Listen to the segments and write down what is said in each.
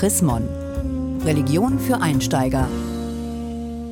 Chrismon. Religion für Einsteiger.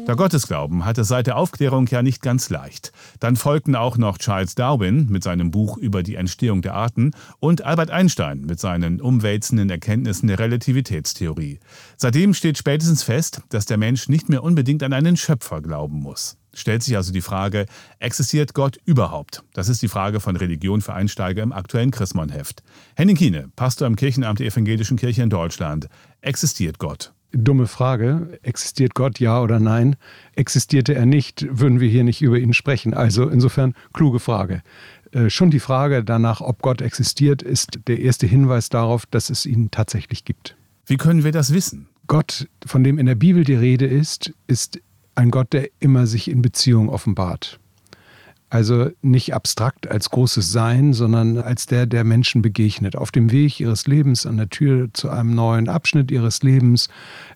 Der Gottesglauben hatte seit der Aufklärung ja nicht ganz leicht. Dann folgten auch noch Charles Darwin mit seinem Buch über die Entstehung der Arten und Albert Einstein mit seinen umwälzenden Erkenntnissen der Relativitätstheorie. Seitdem steht spätestens fest, dass der Mensch nicht mehr unbedingt an einen Schöpfer glauben muss. Stellt sich also die Frage, existiert Gott überhaupt? Das ist die Frage von Religion für Einsteiger im aktuellen Chrismon-Heft. Henning Kiene, Pastor im Kirchenamt der Evangelischen Kirche in Deutschland. Existiert Gott? Dumme Frage. Existiert Gott, ja oder nein? Existierte er nicht, würden wir hier nicht über ihn sprechen. Also insofern kluge Frage. Äh, schon die Frage danach, ob Gott existiert, ist der erste Hinweis darauf, dass es ihn tatsächlich gibt. Wie können wir das wissen? Gott, von dem in der Bibel die Rede ist, ist ein Gott, der immer sich in Beziehung offenbart. Also nicht abstrakt als großes Sein, sondern als der, der Menschen begegnet. Auf dem Weg ihres Lebens, an der Tür zu einem neuen Abschnitt ihres Lebens,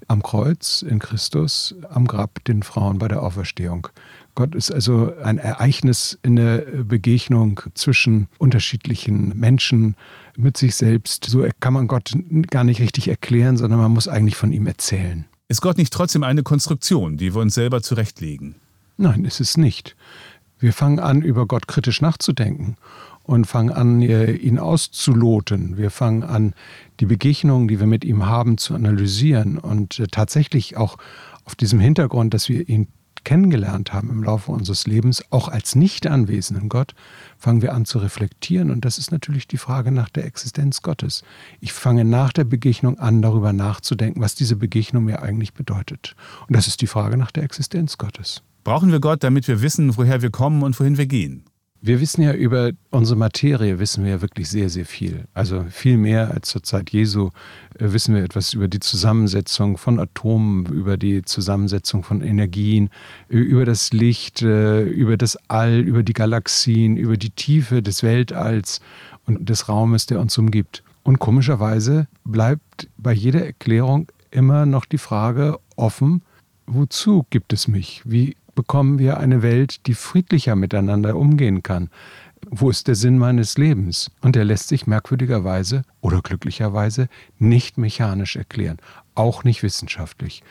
am Kreuz in Christus, am Grab den Frauen bei der Auferstehung. Gott ist also ein Ereignis in der Begegnung zwischen unterschiedlichen Menschen mit sich selbst. So kann man Gott gar nicht richtig erklären, sondern man muss eigentlich von ihm erzählen. Ist Gott nicht trotzdem eine Konstruktion, die wir uns selber zurechtlegen? Nein, ist es nicht. Wir fangen an, über Gott kritisch nachzudenken und fangen an, ihn auszuloten. Wir fangen an, die Begegnungen, die wir mit ihm haben, zu analysieren und äh, tatsächlich auch auf diesem Hintergrund, dass wir ihn kennengelernt haben im Laufe unseres Lebens, auch als nicht anwesenden Gott, fangen wir an zu reflektieren. Und das ist natürlich die Frage nach der Existenz Gottes. Ich fange nach der Begegnung an, darüber nachzudenken, was diese Begegnung mir eigentlich bedeutet. Und das ist die Frage nach der Existenz Gottes. Brauchen wir Gott, damit wir wissen, woher wir kommen und wohin wir gehen? Wir wissen ja über unsere Materie, wissen wir ja wirklich sehr, sehr viel. Also viel mehr als zur Zeit Jesu äh, wissen wir etwas über die Zusammensetzung von Atomen, über die Zusammensetzung von Energien, über das Licht, äh, über das All, über die Galaxien, über die Tiefe des Weltalls und des Raumes, der uns umgibt. Und komischerweise bleibt bei jeder Erklärung immer noch die Frage offen, wozu gibt es mich? Wie bekommen wir eine Welt, die friedlicher miteinander umgehen kann. Wo ist der Sinn meines Lebens? Und der lässt sich merkwürdigerweise oder glücklicherweise nicht mechanisch erklären, auch nicht wissenschaftlich.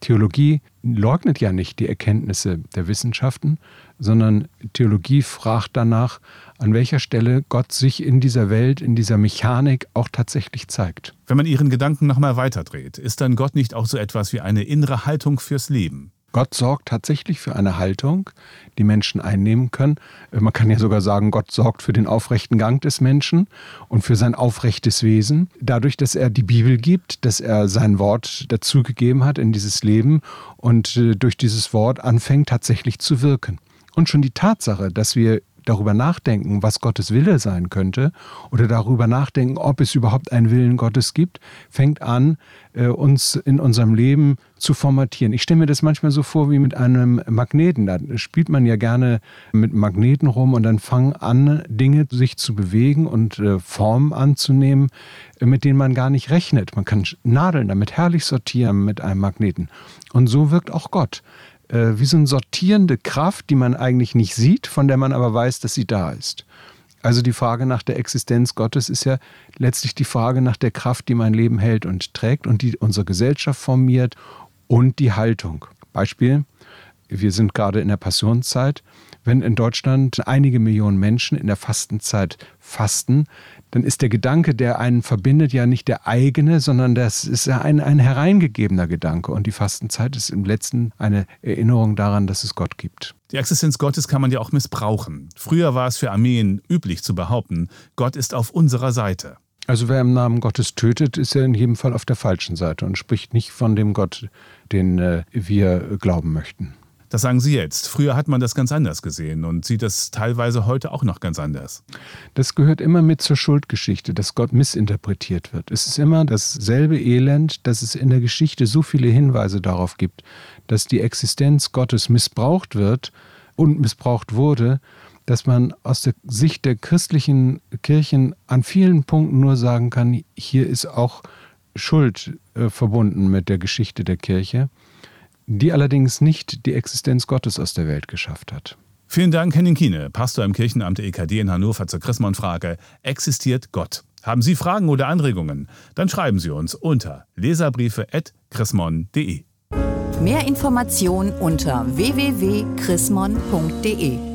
Theologie leugnet ja nicht die Erkenntnisse der Wissenschaften, sondern Theologie fragt danach, an welcher Stelle Gott sich in dieser Welt, in dieser Mechanik auch tatsächlich zeigt. Wenn man Ihren Gedanken nochmal weiterdreht, ist dann Gott nicht auch so etwas wie eine innere Haltung fürs Leben? Gott sorgt tatsächlich für eine Haltung, die Menschen einnehmen können. Äh, man kann ja sogar sagen, Gott sorgt für den aufrechten Gang des Menschen und für sein aufrechtes Wesen. Dadurch, dass er die Bibel gibt, dass er sein Wort dazugegeben hat in dieses Leben und äh, durch dieses Wort anfängt tatsächlich zu wirken. Und schon die Tatsache, dass wir darüber nachdenken, was Gottes Wille sein könnte, oder darüber nachdenken, ob es überhaupt einen Willen Gottes gibt, fängt an, äh, uns in unserem Leben zu formatieren. Ich stelle mir das manchmal so vor wie mit einem Magneten. Da spielt man ja gerne mit Magneten rum und dann fangen an, Dinge sich zu bewegen und äh, Formen anzunehmen, äh, mit denen man gar nicht rechnet. Man kann Nadeln damit herrlich sortieren mit einem Magneten. Und so wirkt auch Gott äh, wie so eine sortierende Kraft, die man eigentlich nicht sieht, von der man aber weiß, dass sie da ist. Also die Frage nach der Existenz Gottes ist ja letztlich die Frage nach der Kraft, die mein Leben hält und trägt und die unsere Gesellschaft formiert und die Haltung. Beispiel, wir sind gerade in der Passionszeit. Wenn in Deutschland einige Millionen Menschen in der Fastenzeit fasten, dann ist der Gedanke, der einen verbindet, ja nicht der eigene, sondern das ist ein, ein hereingegebener Gedanke. Und die Fastenzeit ist im letzten eine Erinnerung daran, dass es Gott gibt. Die Existenz Gottes kann man ja auch missbrauchen. Früher war es für Armeen üblich zu behaupten, Gott ist auf unserer Seite. Also wer im Namen Gottes tötet, ist er in jedem Fall auf der falschen Seite und spricht nicht von dem Gott, den äh, wir glauben möchten. Das sagen Sie jetzt. Früher hat man das ganz anders gesehen und sieht das teilweise heute auch noch ganz anders. Das gehört immer mit zur Schuldgeschichte, dass Gott missinterpretiert wird. Es ist immer dasselbe Elend, dass es in der Geschichte so viele Hinweise darauf gibt, dass die Existenz Gottes missbraucht wird und missbraucht wurde, dass man aus der Sicht der christlichen Kirchen an vielen Punkten nur sagen kann, hier ist auch Schuld äh, verbunden mit der Geschichte der Kirche die allerdings nicht die Existenz Gottes aus der Welt geschafft hat. Vielen Dank, Henning Kiene, Pastor im Kirchenamt der EKD in Hannover zur Christmann-Frage. Existiert Gott? Haben Sie Fragen oder Anregungen? Dann schreiben Sie uns unter leserbriefe.chrismon.de. Mehr Informationen unter www.chrismon.de